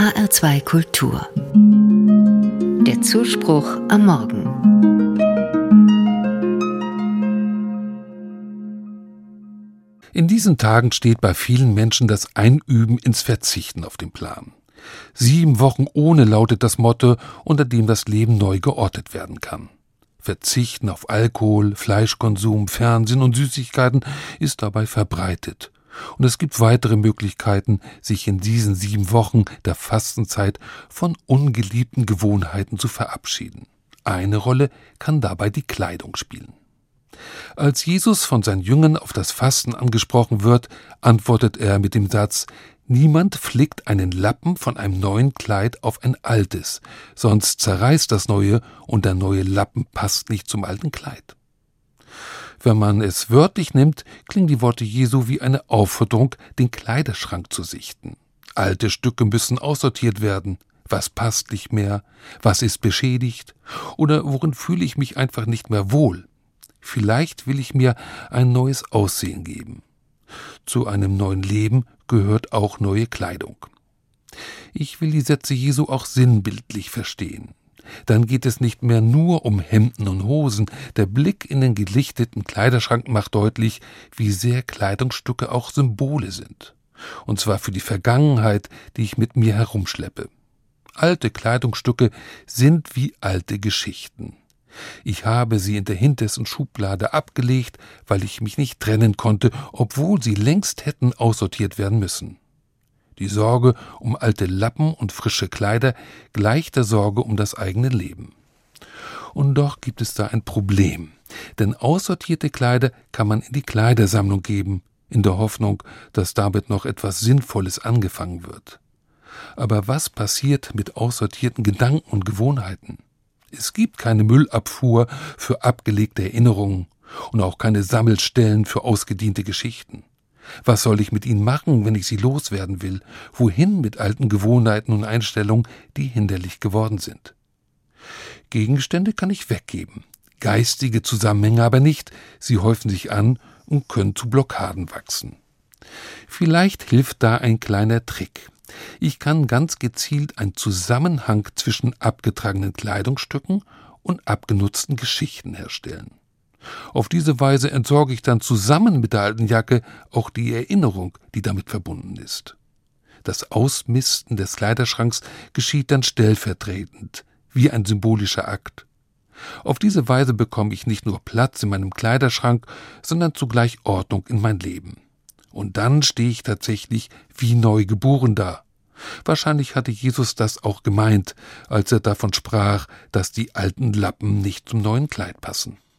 HR2 Kultur. Der Zuspruch am Morgen. In diesen Tagen steht bei vielen Menschen das Einüben ins Verzichten auf den Plan. Sieben Wochen ohne lautet das Motto, unter dem das Leben neu geortet werden kann. Verzichten auf Alkohol, Fleischkonsum, Fernsehen und Süßigkeiten ist dabei verbreitet. Und es gibt weitere Möglichkeiten, sich in diesen sieben Wochen der Fastenzeit von ungeliebten Gewohnheiten zu verabschieden. Eine Rolle kann dabei die Kleidung spielen. Als Jesus von seinen Jüngern auf das Fasten angesprochen wird, antwortet er mit dem Satz Niemand flickt einen Lappen von einem neuen Kleid auf ein altes, sonst zerreißt das neue und der neue Lappen passt nicht zum alten Kleid. Wenn man es wörtlich nimmt, klingen die Worte Jesu wie eine Aufforderung, den Kleiderschrank zu sichten. Alte Stücke müssen aussortiert werden. Was passt nicht mehr? Was ist beschädigt? Oder worin fühle ich mich einfach nicht mehr wohl? Vielleicht will ich mir ein neues Aussehen geben. Zu einem neuen Leben gehört auch neue Kleidung. Ich will die Sätze Jesu auch sinnbildlich verstehen dann geht es nicht mehr nur um Hemden und Hosen. Der Blick in den gelichteten Kleiderschrank macht deutlich, wie sehr Kleidungsstücke auch Symbole sind. Und zwar für die Vergangenheit, die ich mit mir herumschleppe. Alte Kleidungsstücke sind wie alte Geschichten. Ich habe sie in der hintersten Schublade abgelegt, weil ich mich nicht trennen konnte, obwohl sie längst hätten aussortiert werden müssen. Die Sorge um alte Lappen und frische Kleider gleicht der Sorge um das eigene Leben. Und doch gibt es da ein Problem, denn aussortierte Kleider kann man in die Kleidersammlung geben, in der Hoffnung, dass damit noch etwas Sinnvolles angefangen wird. Aber was passiert mit aussortierten Gedanken und Gewohnheiten? Es gibt keine Müllabfuhr für abgelegte Erinnerungen und auch keine Sammelstellen für ausgediente Geschichten. Was soll ich mit ihnen machen, wenn ich sie loswerden will? Wohin mit alten Gewohnheiten und Einstellungen, die hinderlich geworden sind? Gegenstände kann ich weggeben, geistige Zusammenhänge aber nicht, sie häufen sich an und können zu Blockaden wachsen. Vielleicht hilft da ein kleiner Trick. Ich kann ganz gezielt einen Zusammenhang zwischen abgetragenen Kleidungsstücken und abgenutzten Geschichten herstellen. Auf diese Weise entsorge ich dann zusammen mit der alten Jacke auch die Erinnerung, die damit verbunden ist. Das Ausmisten des Kleiderschranks geschieht dann stellvertretend, wie ein symbolischer Akt. Auf diese Weise bekomme ich nicht nur Platz in meinem Kleiderschrank, sondern zugleich Ordnung in mein Leben. Und dann stehe ich tatsächlich wie neu geboren da. Wahrscheinlich hatte Jesus das auch gemeint, als er davon sprach, dass die alten Lappen nicht zum neuen Kleid passen.